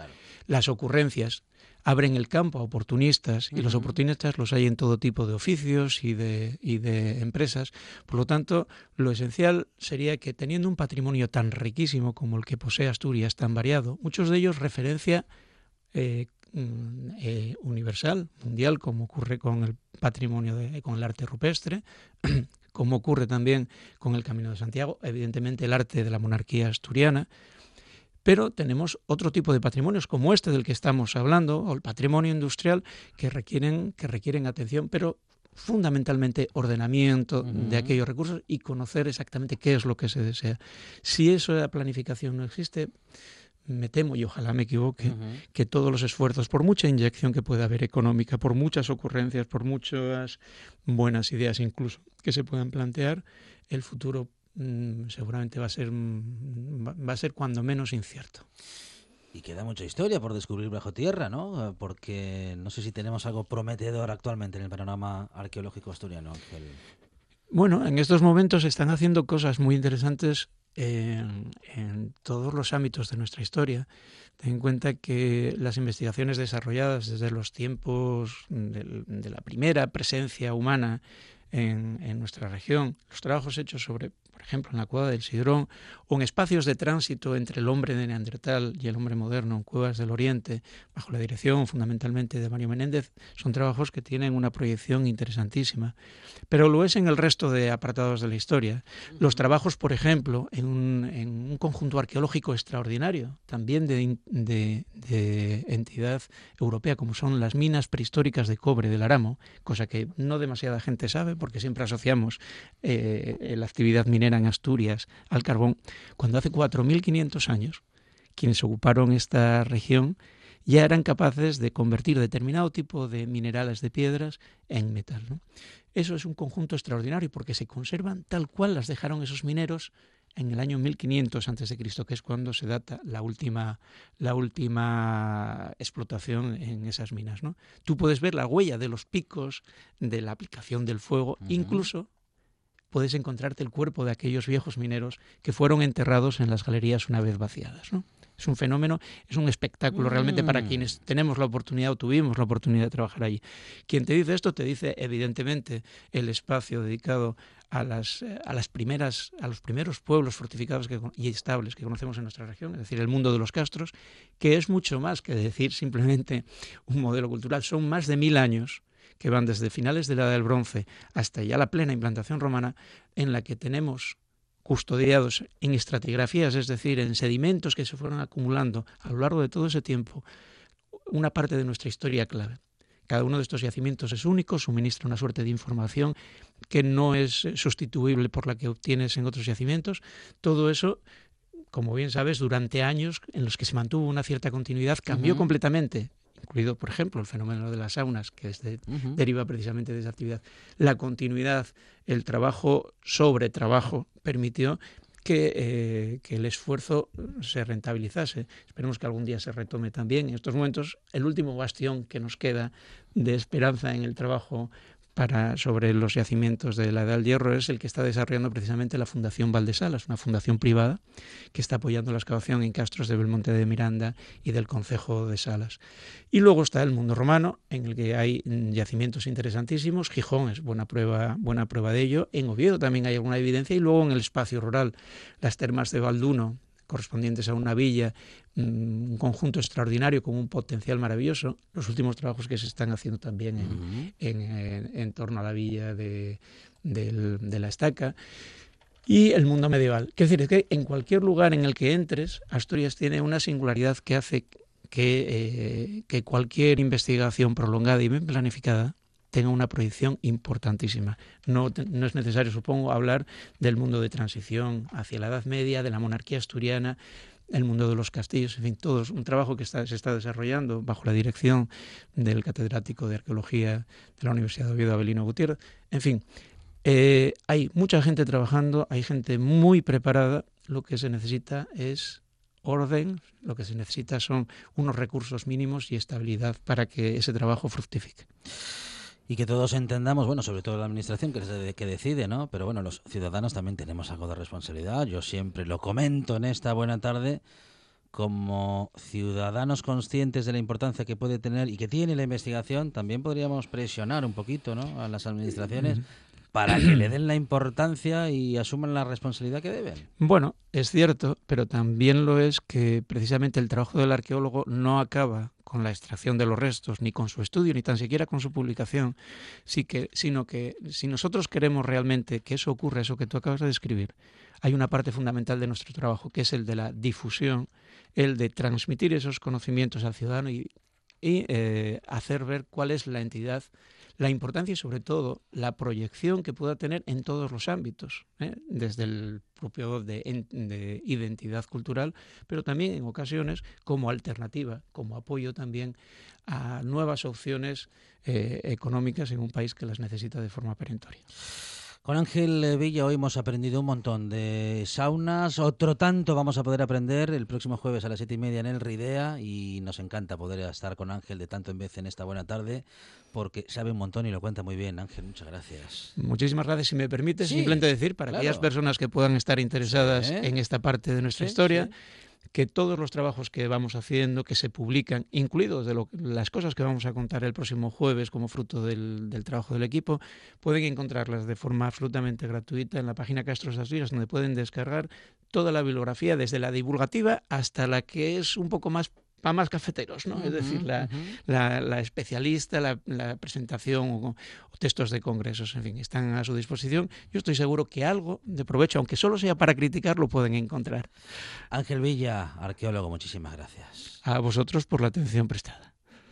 Las ocurrencias abren el campo a oportunistas y los oportunistas los hay en todo tipo de oficios y de, y de empresas. Por lo tanto, lo esencial sería que teniendo un patrimonio tan riquísimo como el que posee Asturias, tan variado, muchos de ellos referencia eh, mm, eh, universal, mundial, como ocurre con el patrimonio, de, con el arte rupestre, como ocurre también con el Camino de Santiago, evidentemente el arte de la monarquía asturiana, pero tenemos otro tipo de patrimonios como este del que estamos hablando, o el patrimonio industrial, que requieren, que requieren atención, pero fundamentalmente ordenamiento de aquellos recursos y conocer exactamente qué es lo que se desea. Si eso de la planificación no existe, me temo, y ojalá me equivoque, que todos los esfuerzos, por mucha inyección que pueda haber económica, por muchas ocurrencias, por muchas buenas ideas incluso que se puedan plantear, el futuro mm, seguramente va a ser mm, va a ser cuando menos incierto. Y queda mucha historia por descubrir bajo tierra, ¿no? Porque no sé si tenemos algo prometedor actualmente en el panorama arqueológico asturiano, Ángel. Bueno, en estos momentos se están haciendo cosas muy interesantes en, todos los ámbitos de nuestra historia. Ten en cuenta que las investigaciones desarrolladas desde los tiempos de, la primera presencia humana en, nuestra región, los trabajos hechos sobre por ejemplo en la cueva del Sidrón, o en espacios de tránsito entre el hombre de Neandertal y el hombre moderno, en cuevas del Oriente, bajo la dirección fundamentalmente de Mario Menéndez, son trabajos que tienen una proyección interesantísima. Pero lo es en el resto de apartados de la historia. Los trabajos, por ejemplo, en un, en un conjunto arqueológico extraordinario, también de, de, de entidad europea, como son las minas prehistóricas de cobre del Aramo, cosa que no demasiada gente sabe porque siempre asociamos eh, la actividad minera en Asturias al carbón, cuando hace 4.500 años quienes ocuparon esta región ya eran capaces de convertir determinado tipo de minerales de piedras en metal. Eso es un conjunto extraordinario porque se conservan tal cual las dejaron esos mineros en el año 1500 a.C., que es cuando se data la última, la última explotación en esas minas. ¿no? Tú puedes ver la huella de los picos, de la aplicación del fuego, incluso puedes encontrarte el cuerpo de aquellos viejos mineros que fueron enterrados en las galerías una vez vaciadas. ¿no? Es un fenómeno, es un espectáculo realmente para mm. quienes tenemos la oportunidad o tuvimos la oportunidad de trabajar allí. Quien te dice esto te dice evidentemente el espacio dedicado a las, eh, a las primeras, a los primeros pueblos fortificados y estables que conocemos en nuestra región, es decir, el mundo de los castros, que es mucho más que decir simplemente un modelo cultural. Son más de mil años que van desde finales de la Edad del Bronce hasta ya la plena implantación romana, en la que tenemos custodiados en estratigrafías, es decir, en sedimentos que se fueron acumulando a lo largo de todo ese tiempo, una parte de nuestra historia clave. Cada uno de estos yacimientos es único, suministra una suerte de información que no es sustituible por la que obtienes en otros yacimientos. Todo eso, como bien sabes, durante años en los que se mantuvo una cierta continuidad, cambió completamente incluido, por ejemplo, el fenómeno de las saunas, que es deriva precisamente de esa actividad. La continuidad, el trabajo sobre trabajo, permitió que, eh, que, el esfuerzo se rentabilizase. Esperemos que algún día se retome también. En estos momentos, el último bastión que nos queda de esperanza en el trabajo para, sobre los yacimientos de la Edad del Hierro es el que está desarrollando precisamente la Fundación Valdesalas, una fundación privada que está apoyando la excavación en castros de Belmonte de Miranda y del Concejo de Salas. Y luego está el mundo romano, en el que hay yacimientos interesantísimos. Gijón es buena prueba, buena prueba de ello. En Oviedo también hay alguna evidencia. Y luego en el espacio rural, las termas de Valduno, correspondientes a una villa, un conjunto extraordinario con un potencial maravilloso. Los últimos trabajos que se están haciendo también en, torno a la villa de, la estaca. Y el mundo medieval. Quiero decir, es que en cualquier lugar en el que entres, Asturias tiene una singularidad que hace que, eh, que cualquier investigación prolongada y bien planificada tenga una proyección importantísima. No, es necesario, supongo, hablar del mundo de transición hacia la Edad Media, de la monarquía asturiana, el mundo de los castillos, en fin, todo es un trabajo que se está desarrollando bajo la dirección del catedrático de arqueología de la Universidad de Oviedo, Abelino Gutiérrez. En fin, eh, hay mucha gente trabajando, hay gente muy preparada, lo que se necesita es orden, lo que se necesita son unos recursos mínimos y estabilidad para que ese trabajo fructifique. Y que todos entendamos, bueno, sobre todo la administración que es que decide, ¿no? Pero bueno, los ciudadanos también tenemos algo de responsabilidad. Yo siempre lo comento en esta buena tarde como ciudadanos conscientes de la importancia que puede tener y que tiene la investigación, también podríamos presionar un poquito ¿no? a las administraciones para que le den la importancia y asuman la responsabilidad que deben. Bueno, es cierto, pero también lo es que precisamente el trabajo del arqueólogo no acaba con la extracción de los restos, ni con su estudio, ni tan siquiera con su publicación, sí que, sino que si nosotros queremos realmente que eso ocurra, eso que tú acabas de describir, hay una parte fundamental de nuestro trabajo, que es el de la difusión, el de transmitir esos conocimientos al ciudadano y, eh, hacer ver cuál es la entidad la importancia y sobre todo la proyección que pueda tener en todos los ámbitos, ¿eh? desde el propio de, identidad cultural, pero también en ocasiones como alternativa, como apoyo también a nuevas opciones eh, económicas en un país que las necesita de forma perentoria. Con Ángel Villa hoy hemos aprendido un montón de saunas, otro tanto vamos a poder aprender el próximo jueves a las siete y media en el Ridea y nos encanta poder estar con Ángel de tanto en vez en esta buena tarde porque sabe un montón y lo cuenta muy bien. Ángel, muchas gracias. Muchísimas gracias. Si me permite simplemente decir, para aquellas personas que puedan estar interesadas en esta parte de nuestra historia, que todos los trabajos que vamos haciendo, que se publican, incluidos de las cosas que vamos a contar el próximo jueves como fruto del, trabajo del equipo, pueden encontrarlas de forma absolutamente gratuita en la página Castros Asturias, donde pueden descargar toda la bibliografía, desde la divulgativa hasta la que es un poco más más cafeteros, ¿no? es decir, la, la, especialista, la, presentación o, textos de congresos, en fin, están a su disposición. Yo estoy seguro que algo de provecho, aunque solo sea para criticar, lo pueden encontrar. Ángel Villa, arqueólogo, muchísimas gracias. A vosotros por la atención prestada.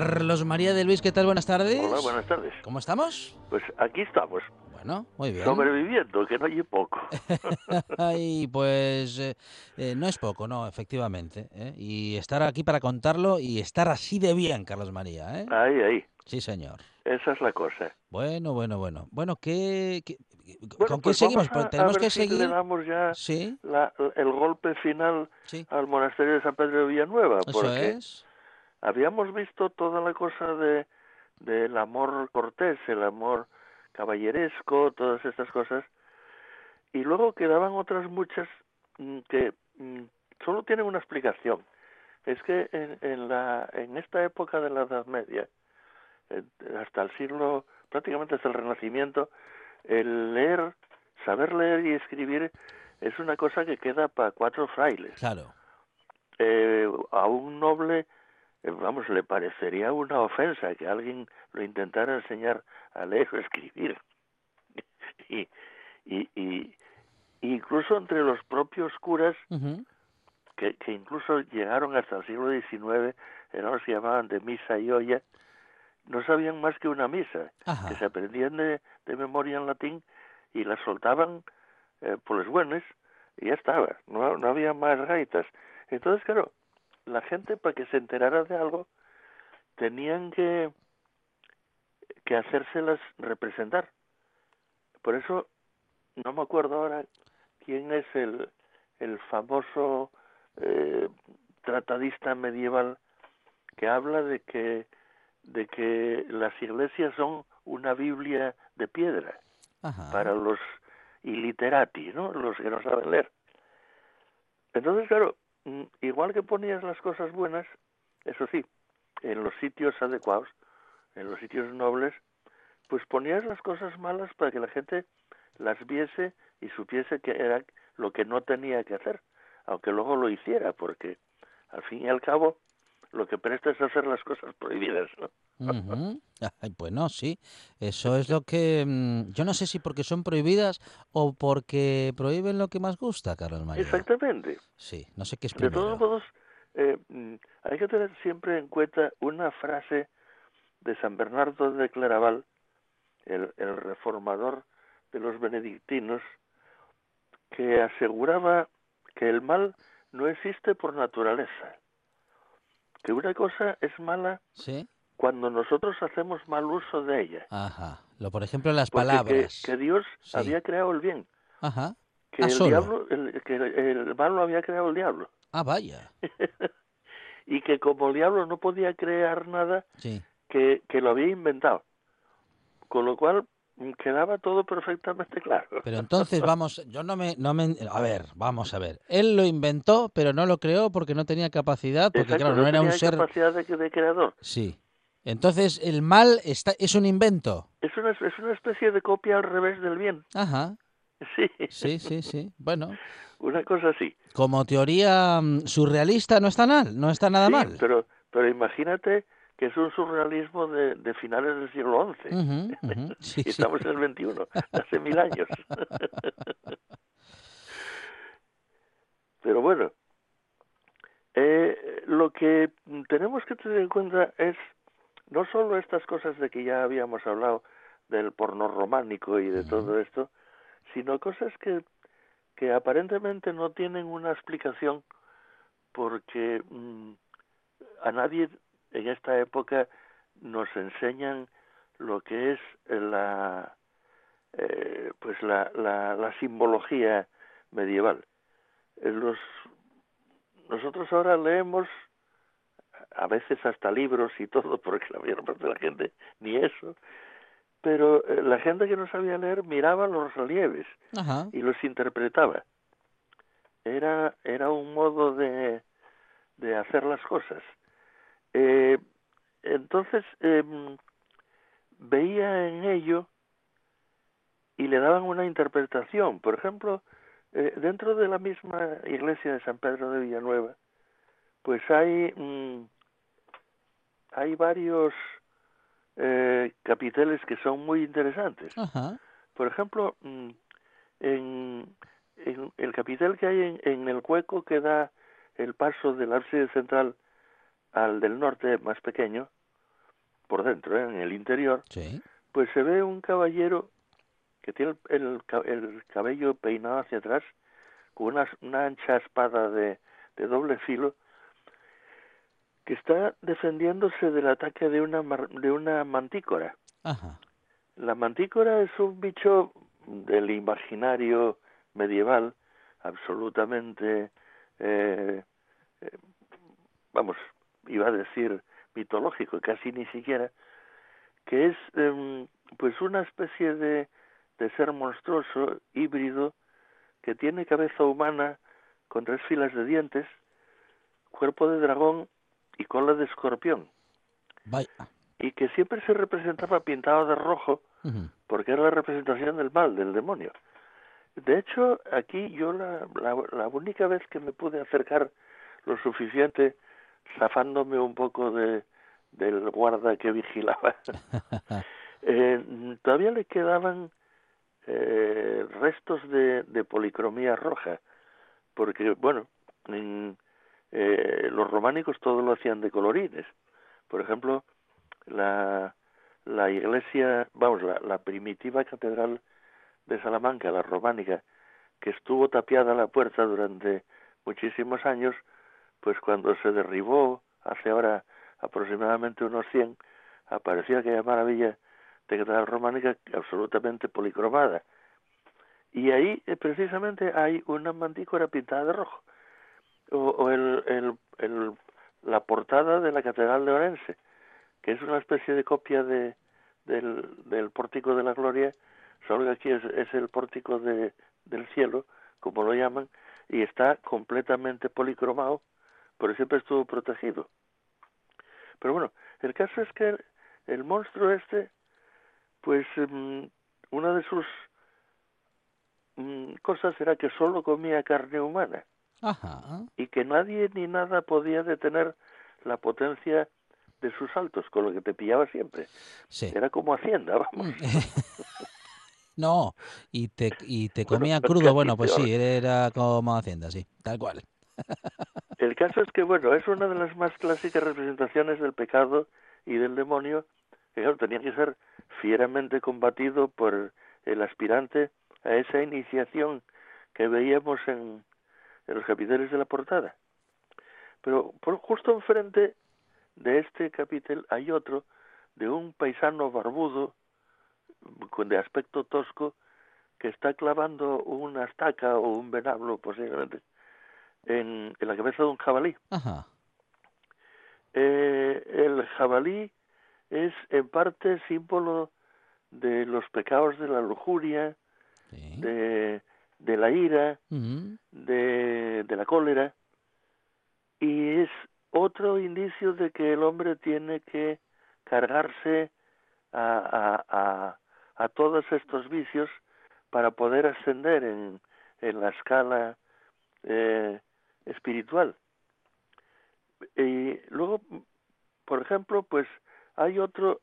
Carlos María de Luis, ¿qué tal? Buenas tardes. Hola, buenas tardes. ¿Cómo estamos? Pues aquí estamos. Bueno, muy bien. Sobreviviendo, que no hay poco. Ay, pues eh, eh, no es poco, no, efectivamente. ¿eh? Y estar aquí para contarlo y estar así de bien, Carlos María. ¿eh? Ahí, ahí. Sí, señor. Esa es la cosa. Bueno, bueno, bueno. Bueno, ¿qué, con qué pues seguimos? Pues tenemos que seguir. Le damos ya el golpe final al monasterio de San Pedro de Villanueva. Eso es habíamos visto toda la cosa de del amor cortés, el amor caballeresco, todas estas cosas, y luego quedaban otras muchas mm, que mm, solo tienen una explicación. Es que en, en, la, en esta época de la Edad Media, hasta el siglo, prácticamente hasta el Renacimiento, el leer, saber leer y escribir es una cosa que queda para cuatro frailes. Claro. Eh, a un noble vamos, le parecería una ofensa que alguien lo intentara enseñar a leer o escribir. y, y, y, incluso entre los propios curas, que, que incluso llegaron hasta el siglo XIX, eran se llamaban de misa y olla, no sabían más que una misa, que se aprendían de, de, memoria en latín y la soltaban eh, por los buenos y ya estaba, no, no había más gaitas. Entonces, claro, la gente para que se enterara de algo tenían que que hacérselas representar. Por eso no me acuerdo ahora quién es el el famoso eh, tratadista medieval que habla de que de que las iglesias son una Biblia de piedra para los illiterati, ¿no? Los que no saben leer. Entonces, claro, igual que ponías las cosas buenas, eso sí, en los sitios adecuados, en los sitios nobles, pues ponías las cosas malas para que la gente las viese y supiese que era lo que no tenía que hacer, aunque luego lo hiciera, porque al fin y al cabo lo que presta es hacer las cosas prohibidas. ¿no? Bueno, sí, eso es lo que... Mm, yo no sé si porque son prohibidas o porque prohíben lo que más gusta, Carlos María. Exactamente. Sí, no sé qué es De todos modos, eh, mm, hay que tener siempre en cuenta una frase de San Bernardo de Claraval, el, el reformador de los benedictinos, que aseguraba que el mal no existe por naturaleza, que una cosa es mala ¿Sí? cuando nosotros hacemos mal uso de ella. Ajá. Lo, por ejemplo, las Porque palabras. Que, que Dios Sí. había creado el bien, Ajá. que Ah, el diablo, el, que el mal lo había creado el diablo, Ah, vaya. y que como el diablo no podía crear nada, Sí. que, que lo había inventado. Con lo cual quedaba todo perfectamente claro. Pero entonces vamos, yo no me, no me, a ver, vamos a ver. Él lo inventó, pero no lo creó porque no tenía capacidad, porque Exacto, claro, no era un ser. capacidad de, de creador. Sí. Entonces el mal está, es un invento. Es una, es una especie de copia al revés del bien. Ajá. Sí, Sí, sí, sí. Bueno, una cosa así. como teoría mm, surrealista no está mal, no está nada Sí, mal. Pero, pero imagínate que es un surrealismo de, de finales del siglo XI. Sí, y sí. estamos en el XXI, hace mil años. Pero bueno, eh, lo que tenemos que tener en cuenta es no solo estas cosas de que ya habíamos hablado del porno románico y de todo esto, sino cosas que, que aparentemente no tienen una explicación porque mm, a nadie en esta época nos enseñan lo que es la eh, pues la, la, la simbología medieval. Eh, Los, nosotros ahora leemos a veces hasta libros y todo, porque la mayor parte de la gente ni eso, pero eh, la gente que no sabía leer miraba los relieves Ajá. y los interpretaba. Era, era un modo de, de hacer las cosas. Eh, entonces em, veía en ello y le daban una interpretación. Por ejemplo, eh, dentro de la misma iglesia de San Pedro de Villanueva, pues hay mm, hay varios eh, capiteles que son muy interesantes. Ajá. Por ejemplo, mm, en, en el capitel que hay en, en el hueco que da el paso del ábside central al del norte más pequeño, por dentro, ¿eh? en el interior, Sí. pues se ve un caballero que tiene el, el ca- el cabello peinado hacia atrás, con una, una ancha espada de, de doble filo, que está defendiéndose del ataque de una, de una mantícora. Ajá. La mantícora es un bicho del imaginario medieval absolutamente, eh, eh, vamos, iba a decir mitológico, casi ni siquiera, que es em, pues una especie de, de ser monstruoso, híbrido, que tiene cabeza humana con tres filas de dientes, cuerpo de dragón y cola de escorpión, Vaya. y que siempre se representaba pintado de rojo porque era la representación del mal, del demonio. De hecho, aquí yo la, la, la única vez que me pude acercar lo suficiente, zafándome un poco de, del guarda que vigilaba, eh, todavía le quedaban eh, restos de, de policromía roja, porque, bueno, en, eh, los románicos todo lo hacían de colorines. Por ejemplo, la, la iglesia, vamos, la, la primitiva catedral de Salamanca, la románica, que estuvo tapiada la puerta durante muchísimos años, pues cuando se derribó hace ahora aproximadamente unos 100, apareció aquella maravilla de románica absolutamente policromada. Y ahí eh, precisamente hay una mantícora pintada de rojo. O, o el, el, el, la portada de la catedral de Orense, que es una especie de copia de, del, del pórtico de la gloria, solo que aquí es, es el pórtico de, del cielo, como lo llaman, y está completamente policromado, pero siempre estuvo protegido. Pero bueno, el caso es que el, monstruo este, pues mm, una de sus mm, cosas era que solo comía carne humana. Y que nadie ni nada podía detener la potencia de sus saltos, con lo que te pillaba siempre. Era como Hacienda, vamos. Mm. no, y te, y te comía crudo, bueno, pues sí, era como Hacienda, sí, tal cual. El caso es que, bueno, es una de las más clásicas representaciones del pecado y del demonio, que claro, tenía que ser fieramente combatido por el aspirante a esa iniciación que veíamos en, los capiteles de la portada. Pero por, justo enfrente de este capitel hay otro de un paisano barbudo, de aspecto tosco, que está clavando una estaca o un venablo posiblemente en, la cabeza de un jabalí. Eh, el jabalí es en parte símbolo de los pecados de la lujuria, de, de, la ira, de, de la cólera, y es otro indicio de que el hombre tiene que cargarse a, a, a, todos estos vicios para poder ascender en, en la escala eh, espiritual. Y luego, por ejemplo, pues hay otro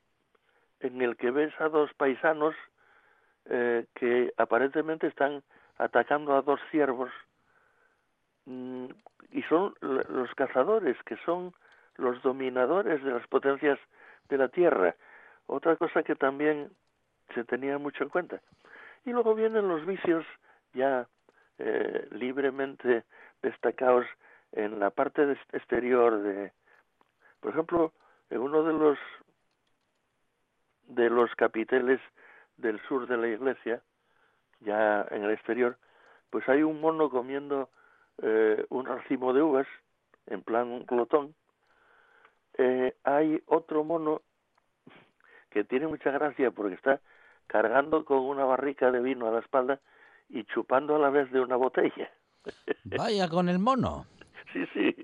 en el que ves a dos paisanos eh, que aparentemente están atacando a dos ciervos mm, y son los cazadores que son los dominadores de las potencias de la tierra. Otra cosa que también se tenía mucho en cuenta. Y luego vienen los vicios ya eh, libremente destacados en la parte exterior de, por ejemplo, en uno de los de los capiteles del sur de la iglesia, ya en el exterior, pues hay un mono comiendo eh, un racimo de uvas, en plan un. Eh, hay otro mono que tiene mucha gracia porque está cargando con una barrica de vino a la espalda y chupando a la vez de una botella. Vaya con el mono. Sí, sí.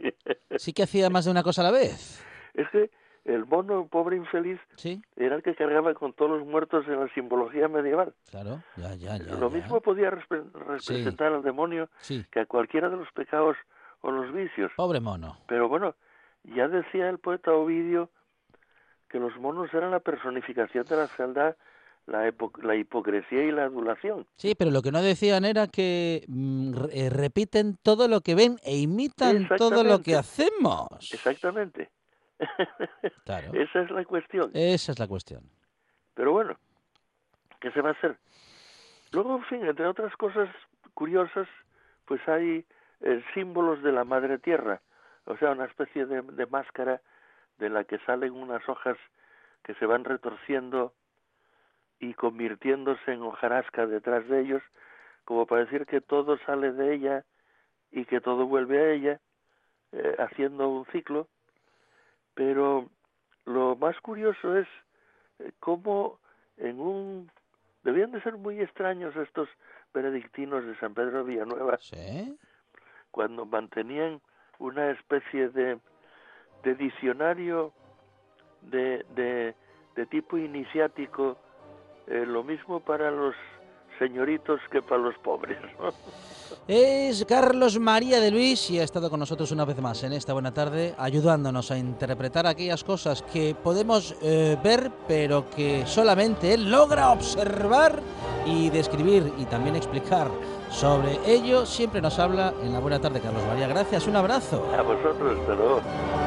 Sí que hacía más de una cosa a la vez. Es que el mono, pobre infeliz, ¿Sí? era el que cargaba con todos los muertos en la simbología medieval. Claro, ya, ya, ya. Lo mismo podía representar al demonio que a cualquiera de los pecados o los vicios. Pobre mono. Pero bueno, ya decía el poeta Ovidio que los monos eran la personificación de la fealdad la, la, hipocresía y la adulación. Sí, pero lo que no decían era que mm, eh, repiten todo lo que ven e imitan todo lo que hacemos. Exactamente. Claro. Esa es la cuestión. Esa es la cuestión. Pero bueno, ¿qué se va a hacer? Luego, en fin, entre otras cosas curiosas, pues hay eh, símbolos de la madre tierra, o sea, una especie de, de máscara de la que salen unas hojas que se van retorciendo y convirtiéndose en hojarasca detrás de ellos, como para decir que todo sale de ella y que todo vuelve a ella, eh, haciendo un ciclo. Pero lo más curioso es eh, cómo en un... Debían de ser muy extraños estos benedictinos de San Pedro de Villanueva, cuando mantenían una especie de, de diccionario de, de, de tipo iniciático eh, lo mismo para los señoritos que para los pobres. Es Carlos María de Luis y ha estado con nosotros una vez más en esta buena tarde, ayudándonos a interpretar aquellas cosas que podemos eh, ver, pero que solamente él logra observar y describir y también explicar. Sobre ello siempre nos habla en la buena tarde, Carlos María. Gracias, un abrazo. A vosotros, hasta